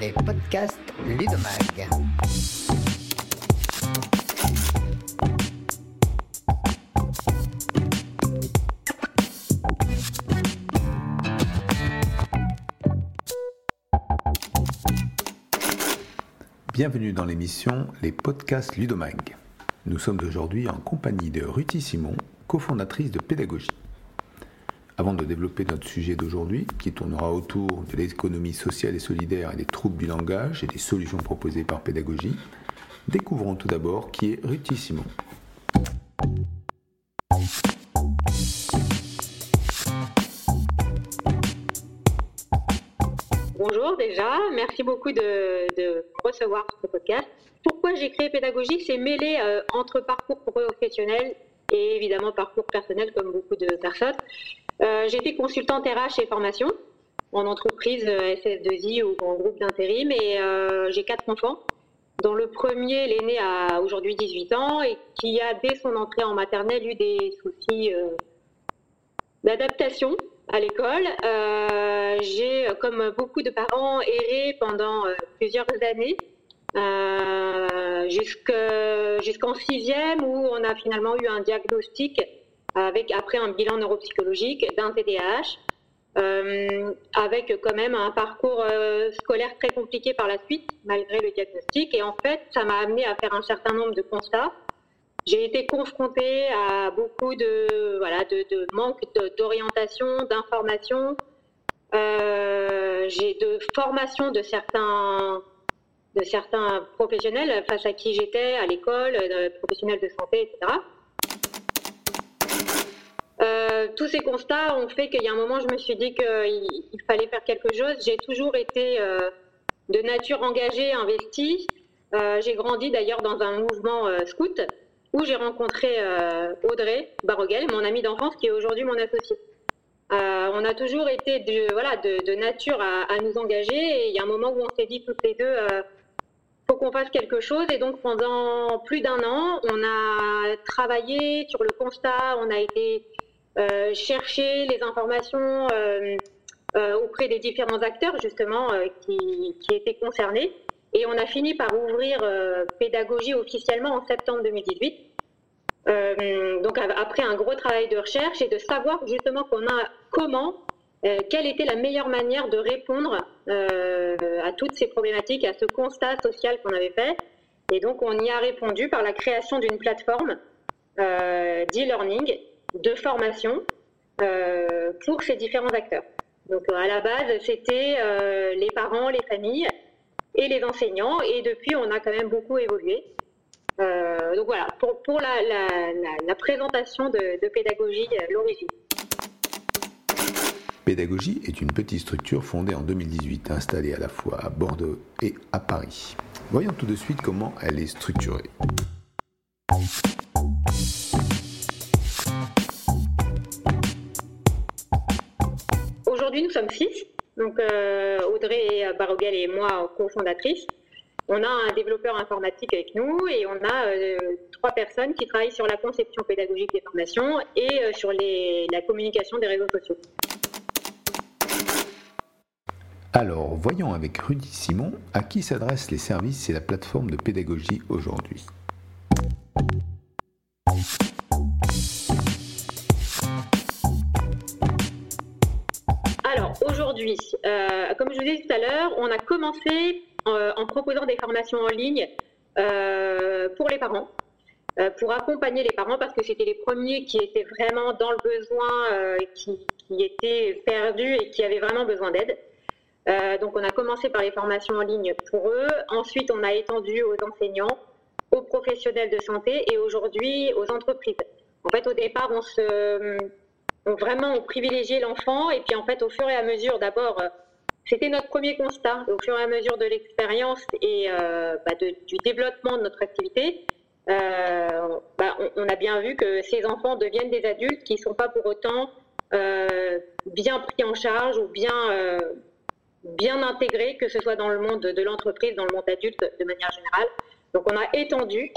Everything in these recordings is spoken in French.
les podcasts Ludomag. Bienvenue dans l'émission Les podcasts Ludomag. Nous sommes aujourd'hui en compagnie de Ruthie Simon, cofondatrice de Pédagogie. Avant de développer notre sujet d'aujourd'hui, qui tournera autour de l'économie sociale et solidaire et des troubles du langage et des solutions proposées par pédagogie, découvrons tout d'abord qui est Ruthie Simon. Bonjour déjà, merci beaucoup de, recevoir ce podcast. Pourquoi j'ai créé Pédagogie? C'est mêler euh, entre parcours professionnel et évidemment parcours personnel comme beaucoup de personnes. Euh, J'étais consultante RH et formation en entreprise euh, SS2I ou en groupe d'intérim et euh, j'ai quatre enfants dont le premier, l'aîné, a aujourd'hui 18 ans et qui a dès son entrée en maternelle eu des soucis euh, d'adaptation à l'école. J'ai, comme beaucoup de parents, erré pendant plusieurs années jusqu'en sixième où on a finalement eu un diagnostic avec après un bilan neuropsychologique d'un TDAH, euh, avec quand même un parcours euh, scolaire très compliqué par la suite, malgré le diagnostic. Et en fait, ça m'a amené à faire un certain nombre de constats. J'ai été confrontée à beaucoup de, voilà, de, manque d'orientation, d'information. Euh, j'ai de formation de certains, de certains professionnels face à qui j'étais à l'école, euh, professionnels de santé, etc. Euh, tous ces constats ont fait qu'il y a un moment, je me suis dit qu'il il fallait faire quelque chose. J'ai toujours été euh, de nature engagée, investie. J'ai grandi d'ailleurs dans un mouvement scout où j'ai rencontré Audrey Baroguel, mon amie d'enfance, qui est aujourd'hui mon associée. On a toujours été de, voilà, de nature à, à, nous engager et il y a un moment où on s'est dit toutes les deux, faut qu'on fasse quelque chose. Et donc pendant plus d'un an, on a travaillé sur le constat, on a été euh, chercher les informations euh, euh, auprès des différents acteurs justement qui, qui, étaient concernés. Et on a fini par ouvrir pédagogie officiellement en septembre 2018. donc après un gros travail de recherche et de savoir justement qu'on a comment euh, quelle était la meilleure manière de répondre euh, à toutes ces problématiques, à ce constat social qu'on avait fait. Et donc, on y a répondu par la création d'une plateforme euh, d'e-learning, de formation euh, pour ces différents acteurs. Donc, à la base, c'était euh, les parents, les familles et les enseignants. Et depuis, on a quand même beaucoup évolué. Euh, donc voilà, pour, la, présentation de, de pédagogie, l'origine. Pédagogie est une petite structure fondée en 2018, installée à la fois à Bordeaux et à Paris. Voyons tout de suite comment elle est structurée. Aujourd'hui, nous sommes six. Donc, euh, Audrey Baroguel et moi, cofondatrices. On a un développeur informatique avec nous et on a euh, trois personnes qui travaillent sur la conception pédagogique des formations et euh, sur la communication des réseaux sociaux. Alors, voyons avec Rudy Simon à qui s'adressent les services et la plateforme de pédagogie aujourd'hui. Alors, aujourd'hui, euh, comme je vous disais tout à l'heure, on a commencé euh, en proposant des formations en ligne euh, pour les parents, pour accompagner les parents parce que c'était les premiers qui étaient vraiment dans le besoin, qui, étaient perdus et qui avaient vraiment besoin d'aide. Donc on a commencé par les formations en ligne pour eux, ensuite on a étendu aux enseignants, aux professionnels de santé et aujourd'hui aux entreprises. En fait au départ on se... Vraiment on privilégiait l'enfant et puis en fait au fur et à mesure d'abord c'était notre premier constat au fur et à mesure de l'expérience et euh, bah du développement de notre activité. Euh, bah on, a bien vu que ces enfants deviennent des adultes qui ne sont pas pour autant euh, bien pris en charge ou bien, euh, bien intégrés, que ce soit dans le monde de l'entreprise, dans le monde adulte de manière générale. Donc on a étendu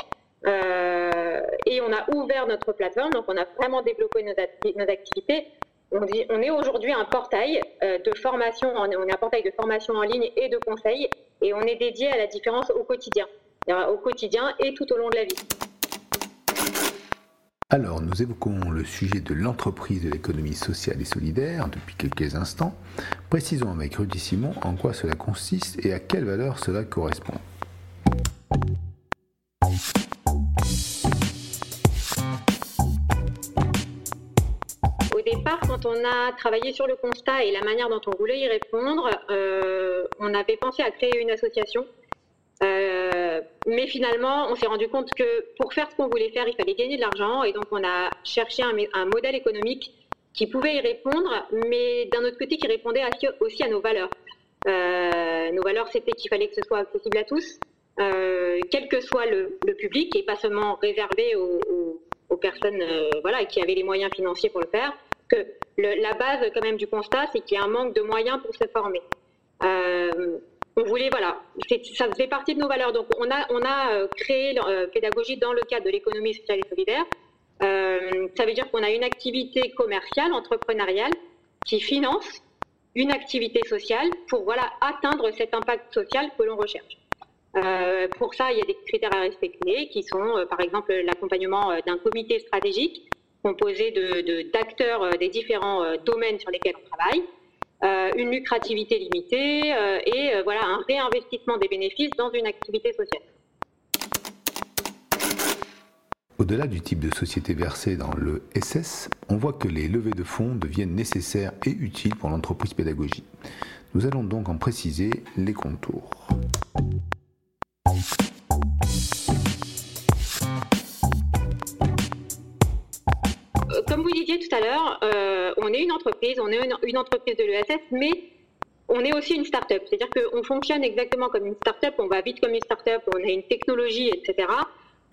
euh, et on a ouvert notre plateforme, donc on a vraiment développé nos, activités on, dit, on est aujourd'hui un portail de formation, on est un portail de formation en ligne et de conseil, et on est dédié à la différence au quotidien, au quotidien et tout au long de la vie. Alors, nous évoquons le sujet de l'entreprise de l'économie sociale et solidaire depuis quelques instants. Précisons avec Rudy Simon en quoi cela consiste et à quelle valeur cela correspond. Au départ, quand on a travaillé sur le constat et la manière dont on voulait y répondre, euh, on avait pensé à créer une association mais finalement, on s'est rendu compte que pour faire ce qu'on voulait faire, il fallait gagner de l'argent. Et donc, on a cherché un, modèle économique qui pouvait y répondre, mais d'un autre côté, qui répondait aussi à nos valeurs. Euh, nos valeurs, c'était qu'il fallait que ce soit accessible à tous, euh, quel que soit le, public, et pas seulement réservé aux, personnes voilà, qui avaient les moyens financiers pour le faire. Que la base, quand même, du constat, c'est qu'il y a un manque de moyens pour se former on voulait, voilà, ça faisait partie de nos valeurs. Donc, on a, euh, créé euh, pédagogie dans le cadre de l'économie sociale et solidaire. Euh, ça veut dire qu'on a une activité commerciale, entrepreneuriale, qui finance une activité sociale pour voilà, atteindre cet impact social que l'on recherche. pour ça, il y a des critères à respecter qui sont, par exemple, l'accompagnement d'un comité stratégique composé d'acteurs de, des différents domaines sur lesquels on travaille. Euh, une lucrativité limitée euh, et euh, voilà un réinvestissement des bénéfices dans une activité sociale. Au-delà du type de société versée dans le SS, on voit que les levées de fonds deviennent nécessaires et utiles pour l'entreprise pédagogie. Nous allons donc en préciser les contours. Tout à l'heure, euh, on est une entreprise, on est une, entreprise de l'ESS, mais on est aussi une start-up. C'est-à-dire qu'on fonctionne exactement comme une start-up, on va vite comme une start-up, on a une technologie, etc.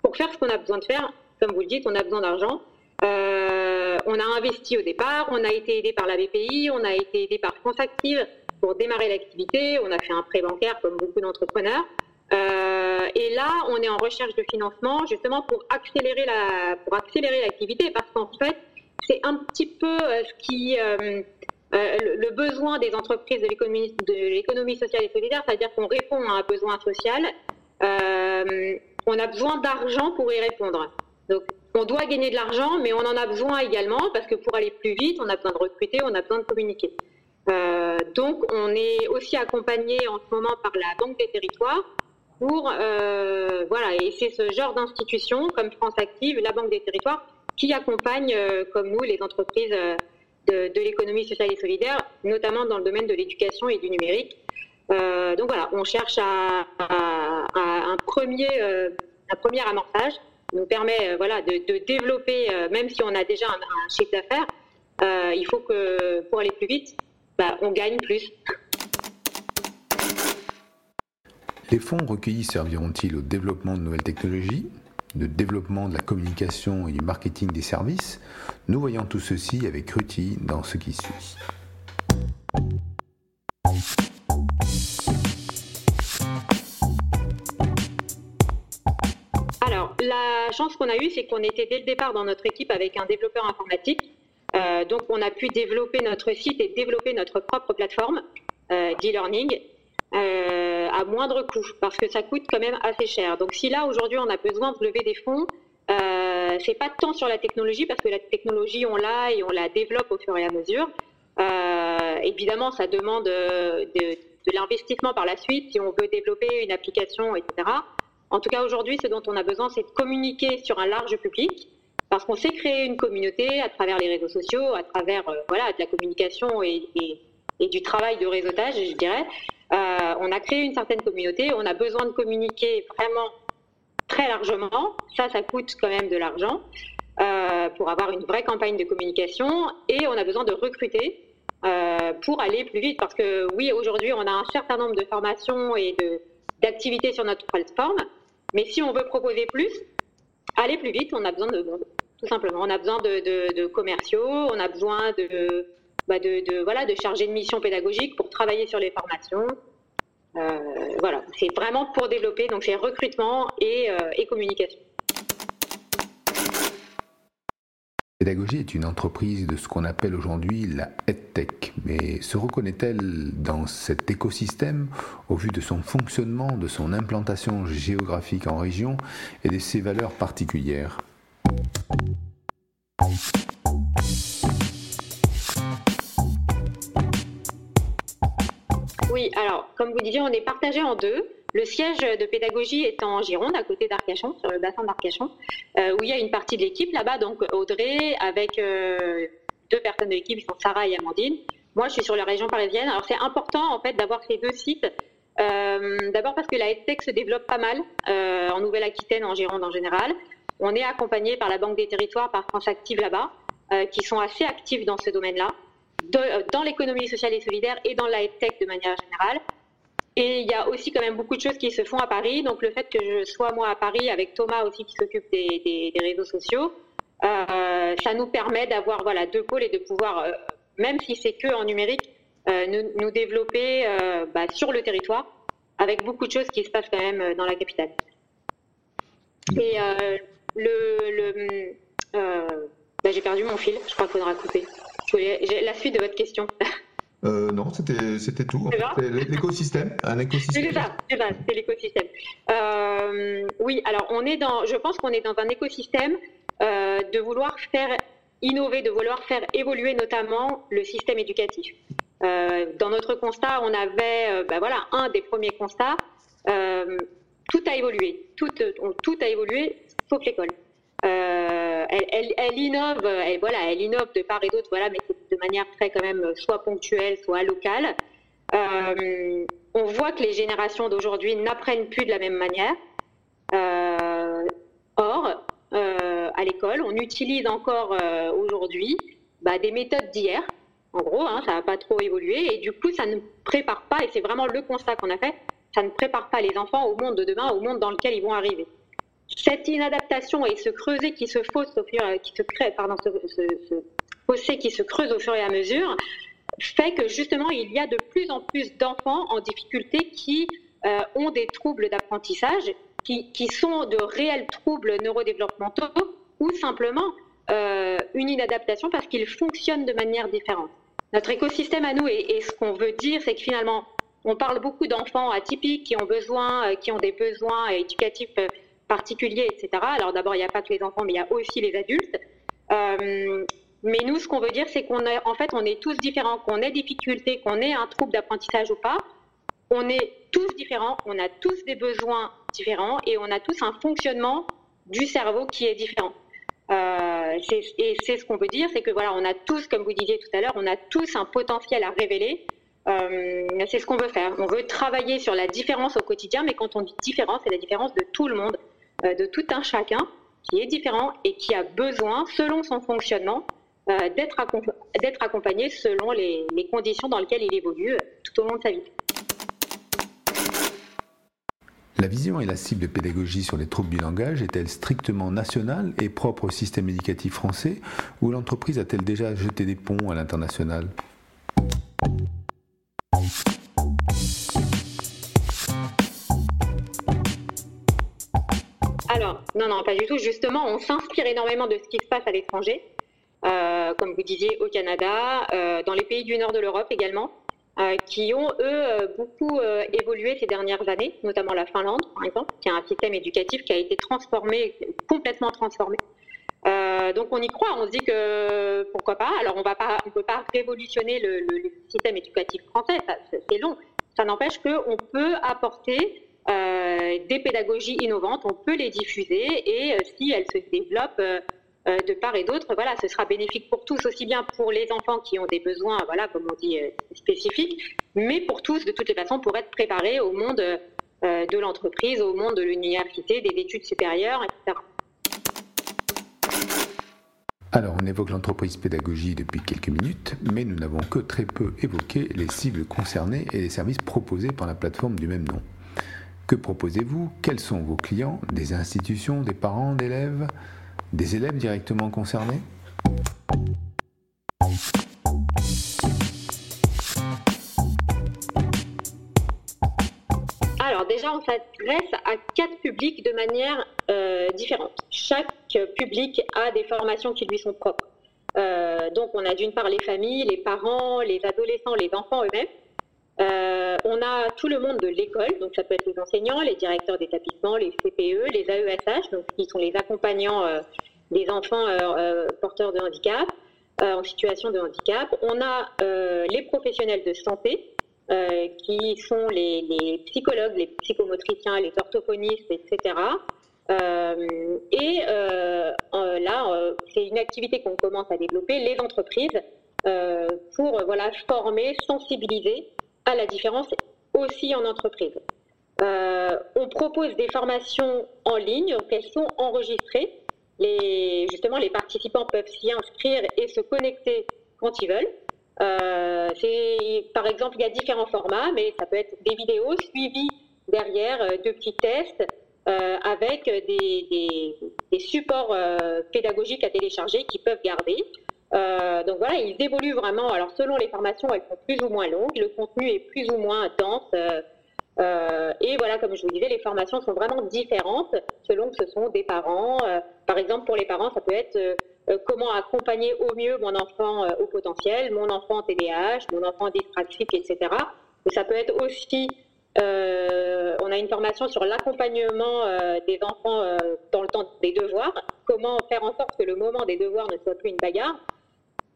Pour faire ce qu'on a besoin de faire, comme vous le dites, on a besoin d'argent. Euh, on a investi au départ, on a été aidé par la BPI, on a été aidé par France Active pour démarrer l'activité, on a fait un prêt bancaire comme beaucoup d'entrepreneurs. Euh, et là, on est en recherche de financement justement pour accélérer la, pour accélérer l'activité parce qu'en fait, c'est un petit peu euh, ce qui euh, le besoin des entreprises de l'économie sociale et solidaire, c'est-à-dire qu'on répond à un besoin social. on a besoin d'argent pour y répondre. Donc, on doit gagner de l'argent, mais on en a besoin également parce que pour aller plus vite, on a besoin de recruter, on a besoin de communiquer. donc, on est aussi accompagné en ce moment par la Banque des Territoires pour euh, voilà et c'est ce genre d'institution comme France Active, la Banque des Territoires qui accompagne euh, comme nous les entreprises euh, de, l'économie sociale et solidaire, notamment dans le domaine de l'éducation et du numérique. donc voilà, on cherche à, un premier un premier amorçage nous permet voilà de, développer même si on a déjà un, chiffre d'affaires, il faut que pour aller plus vite, bah, on gagne plus. Les fonds recueillis serviront-ils au développement de nouvelles technologies, de développement de la communication et du marketing des services Nous voyons tout ceci avec Ruti dans ce qui suit. Alors, la chance qu'on a eue, c'est qu'on était dès le départ dans notre équipe avec un développeur informatique. Euh, donc, on a pu développer notre site et développer notre propre plateforme euh, d'e-learning euh, à moindre coût, parce que ça coûte quand même assez cher. Donc si là aujourd'hui on a besoin de lever des fonds, euh, c'est pas tant sur la technologie, parce que la technologie on l'a et on la développe au fur et à mesure. Euh, évidemment, ça demande de, de l'investissement par la suite si on veut développer une application, etc. En tout cas, aujourd'hui, ce dont on a besoin, c'est de communiquer sur un large public, parce qu'on sait créer une communauté à travers les réseaux sociaux, à travers euh, voilà, de la communication et, du travail de réseautage, je dirais. Euh, on a créé une certaine communauté, on a besoin de communiquer vraiment très largement. Ça, ça coûte quand même de l'argent euh, pour avoir une vraie campagne de communication et on a besoin de recruter euh, pour aller plus vite. Parce que oui, aujourd'hui, on a un certain nombre de formations et d'activités sur notre plateforme, mais si on veut proposer plus, aller plus vite, on a besoin de tout simplement. On a besoin de commerciaux, on a besoin de bah, de, voilà, de charger de mission pédagogique pour travailler sur les formations. Euh, voilà, c'est vraiment pour développer, donc c'est recrutement et, euh, et communication. Pédagogie est une entreprise de ce qu'on appelle aujourd'hui la EdTech, mais se reconnaît-elle dans cet écosystème au vu de son fonctionnement, de son implantation géographique en région et de ses valeurs particulières? Alors comme vous disiez, on est partagé en deux. Le siège de pédagogie est en Gironde, à côté d'Arcachon, sur le bassin d'Arcachon, euh, où il y a une partie de l'équipe là-bas, donc Audrey, avec euh, deux personnes de l'équipe, qui sont Sarah et Amandine. Moi, je suis sur la région parisienne. Alors, c'est important, en fait, d'avoir ces deux sites. Euh, d'abord parce que la EdTech se développe pas mal en Nouvelle-Aquitaine, en Gironde en général. On est accompagné par la Banque des Territoires, par France Active là-bas, qui sont assez actifs dans ce domaine-là, dans l'économie sociale et solidaire et dans la EdTech de manière générale. Et il y a aussi quand même beaucoup de choses qui se font à Paris. Donc le fait que je sois moi à Paris avec Thomas aussi qui s'occupe des, réseaux sociaux, euh, ça nous permet d'avoir voilà deux pôles et de pouvoir, euh, même si c'est que en numérique, euh, nous, développer bah, sur le territoire avec beaucoup de choses qui se passent quand même dans la capitale. Et le, bah, j'ai perdu mon fil. Je crois qu'il faudra couper. La suite de votre question. Euh, non, c'était c'était tout. L'écosystème, un écosystème. C'est ça, c'est l'écosystème. Euh, oui, alors on est dans, je pense qu'on est dans un écosystème euh, de vouloir faire innover, de vouloir faire évoluer notamment le système éducatif. dans notre constat, on avait, ben voilà, un des premiers constats. tout a évolué, tout, tout a évolué, sauf l'école. Euh, elle, innove, voilà, elle innove de part et d'autre, voilà, mais de manière très quand même soit ponctuelle, soit locale. Euh, on voit que les générations d'aujourd'hui n'apprennent plus de la même manière. Euh, or, à l'école, on utilise encore aujourd'hui bah, des méthodes d'hier. En gros, hein, ça n'a pas trop évolué et du coup, ça ne prépare pas, et c'est vraiment le constat qu'on a fait, ça ne prépare pas les enfants au monde de demain, au monde dans lequel ils vont arriver cette inadaptation et ce creuset qui se fausse au fur, creuse au fur et à mesure, fait que justement il y a de plus en plus d'enfants en difficulté qui euh, ont des troubles d'apprentissage, qui, qui, sont de réels troubles neurodéveloppementaux ou simplement euh, une inadaptation parce qu'ils fonctionnent de manière différente. Notre écosystème à nous et, et ce qu'on veut dire, c'est que finalement, on parle beaucoup d'enfants atypiques qui ont besoin, euh, qui ont des besoins éducatifs particuliers, etc. Alors d'abord, il n'y a pas que les enfants, mais il y a aussi les adultes. Euh, mais nous, ce qu'on veut dire, c'est qu'on est, en fait, on est tous différents, qu'on ait des difficultés, qu'on ait un trouble d'apprentissage ou pas. On est tous différents, on a tous des besoins différents et on a tous un fonctionnement du cerveau qui est différent. Euh, et c'est ce qu'on veut dire, c'est que voilà, on a tous, comme vous disiez tout à l'heure, on a tous un potentiel à révéler. Euh, c'est ce qu'on veut faire. On veut travailler sur la différence au quotidien, mais quand on dit différence, c'est la différence de tout le monde. Euh, de tout un chacun qui est différent et qui a besoin, selon son fonctionnement, euh, d'être accompagné selon les, conditions dans lesquelles il évolue euh, tout au long de sa vie. La vision et la cible de pédagogie sur les troubles du langage est-elle strictement nationale et propre au système éducatif français ou l'entreprise a-t-elle déjà jeté des ponts à l'international? Non, non, pas du tout. Justement, on s'inspire énormément de ce qui se passe à l'étranger, euh, comme vous disiez, au Canada, euh, dans les pays du nord de l'Europe également, euh, qui ont, eux, beaucoup évolué ces dernières années, notamment la Finlande, par exemple, qui a un système éducatif qui a été transformé, complètement transformé. donc on y croit, on se dit que pourquoi pas. Alors on ne peut pas révolutionner le, le système éducatif français, c'est long. Ça n'empêche qu'on peut apporter des pédagogies innovantes, on peut les diffuser et euh, si elles se développent euh, de part et d'autre, voilà, ce sera bénéfique pour tous, aussi bien pour les enfants qui ont des besoins, voilà, comme on dit, spécifiques, mais pour tous, de toutes les façons, pour être préparés au monde de l'entreprise, au monde de l'université, des études supérieures, etc. Alors, on évoque l'entreprise pédagogie depuis quelques minutes, mais nous n'avons que très peu évoqué les cibles concernées et les services proposés par la plateforme du même nom. Que proposez-vous? Quels sont vos clients? Des institutions, des parents, d'élèves Des élèves directement concernés? Alors déjà, on s'adresse à quatre publics de manière euh, différente. Chaque public a des formations qui lui sont propres. donc, on a d'une part les familles, les parents, les adolescents, les enfants eux-mêmes. Euh, on a tout le monde de l'école, donc ça peut être les enseignants, les directeurs d'établissement, les CPE, les AESH, donc qui sont les accompagnants euh, des enfants euh, porteurs de handicap, en situation de handicap. On a les professionnels de santé, qui sont les, psychologues, les psychomotriciens, les orthophonistes, etc. et là, c'est une activité qu'on commence à développer, les entreprises, pour voilà, former, sensibiliser à la différence aussi en entreprise. Euh, on propose des formations en ligne, donc elles sont enregistrées. Justement, les participants peuvent s'y inscrire et se connecter quand ils veulent. Euh, par exemple, il y a différents formats, mais ça peut être des vidéos suivies derrière euh, de petits tests avec des, des supports pédagogiques à télécharger qu'ils peuvent garder. Euh, donc voilà, ils évoluent vraiment. Alors selon les formations, elles sont plus ou moins longues, le contenu est plus ou moins dense. Euh, euh, et voilà, comme je vous disais, les formations sont vraiment différentes selon que ce sont des parents. par exemple, pour les parents, ça peut être comment accompagner au mieux mon enfant au potentiel, mon enfant TDAH, mon enfant dyspraxique, etc. Et ça peut être aussi, on a une formation sur l'accompagnement des enfants dans le temps des devoirs, comment faire en sorte que le moment des devoirs ne soit plus une bagarre.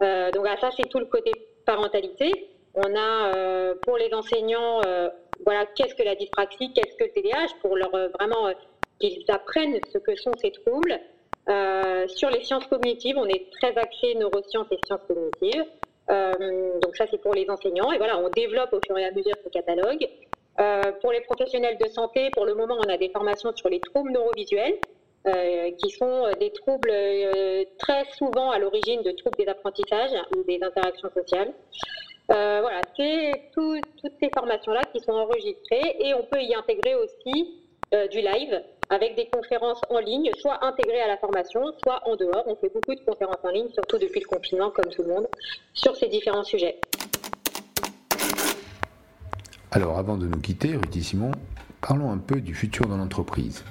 Euh, donc ça, c'est tout le côté parentalité. On a euh, pour les enseignants, euh, voilà, qu'est-ce que la dyspraxie, qu'est-ce que le TDAH, pour leur vraiment qu'ils apprennent ce que sont ces troubles. sur les sciences cognitives, on est très axé neurosciences et sciences cognitives. donc ça, c'est pour les enseignants. Et voilà, on développe au fur et à mesure ce catalogue. pour les professionnels de santé, pour le moment, on a des formations sur les troubles neurovisuels. Euh, qui sont euh, des troubles euh, très souvent à l'origine de troubles des apprentissages ou des interactions sociales. voilà, c'est toutes ces formations-là qui sont enregistrées et on peut y intégrer aussi du live avec des conférences en ligne, soit intégrées à la formation, soit en dehors. On fait beaucoup de conférences en ligne, surtout depuis le confinement, comme tout le monde, sur ces différents sujets. Alors, avant de nous quitter, Rudy Simon, parlons un peu du futur de l'entreprise.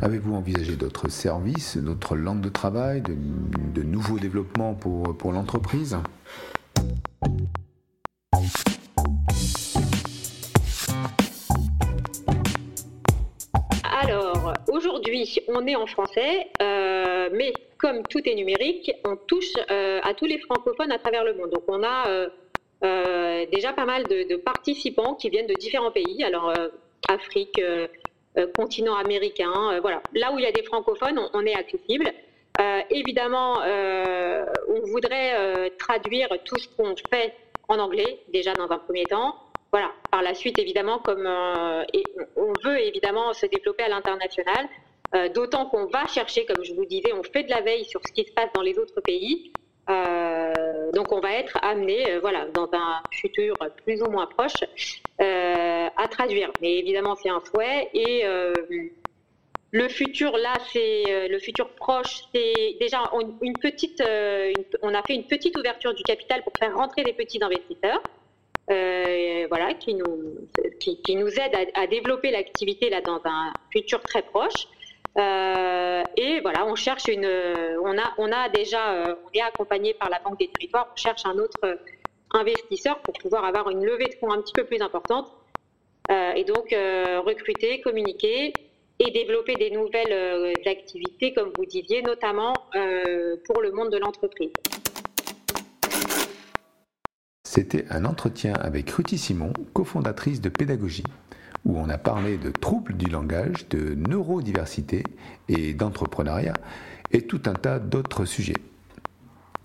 Avez-vous envisagé d'autres services, d'autres langues de travail, de, nouveaux développements pour, pour l'entreprise? Alors, aujourd'hui, on est en français, euh, mais comme tout est numérique, on touche euh, à tous les francophones à travers le monde. Donc, on a euh, déjà pas mal de, de, participants qui viennent de différents pays. Alors, Afrique, continent américain. Euh, voilà, là où il y a des francophones, on, est accessible. Euh, évidemment, on voudrait traduire tout ce qu'on fait en anglais déjà dans un premier temps. Voilà. Par la suite, évidemment, comme on veut évidemment se développer à l'international, d'autant qu'on va chercher, comme je vous disais, on fait de la veille sur ce qui se passe dans les autres pays. Euh, donc on va être amené, euh, voilà, dans un futur plus ou moins proche, euh, à traduire. Mais évidemment, c'est un souhait et le futur là, c'est le futur proche, c'est déjà une petite, on a fait une petite ouverture du capital pour faire rentrer des petits investisseurs. voilà, qui nous, qui, nous aident à, à développer l'activité là dans un futur très proche. Euh, et voilà, on cherche une, on a, on a déjà, euh, on est accompagné par la Banque des Territoires, on cherche un autre investisseur pour pouvoir avoir une levée de fonds un petit peu plus importante. Euh, et donc recruter, communiquer et développer des nouvelles activités, comme vous disiez, notamment pour le monde de l'entreprise. C'était un entretien avec Ruthi Simon, cofondatrice de Pédagogie où on a parlé de troubles du langage, de neurodiversité et d'entrepreneuriat, et tout un tas d'autres sujets.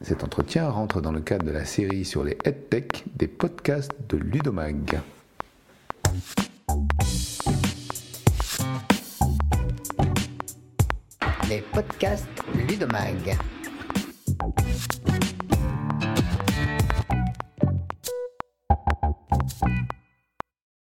Cet entretien rentre dans le cadre de la série sur les EdTech des podcasts de Ludomag. Les podcasts Ludomag.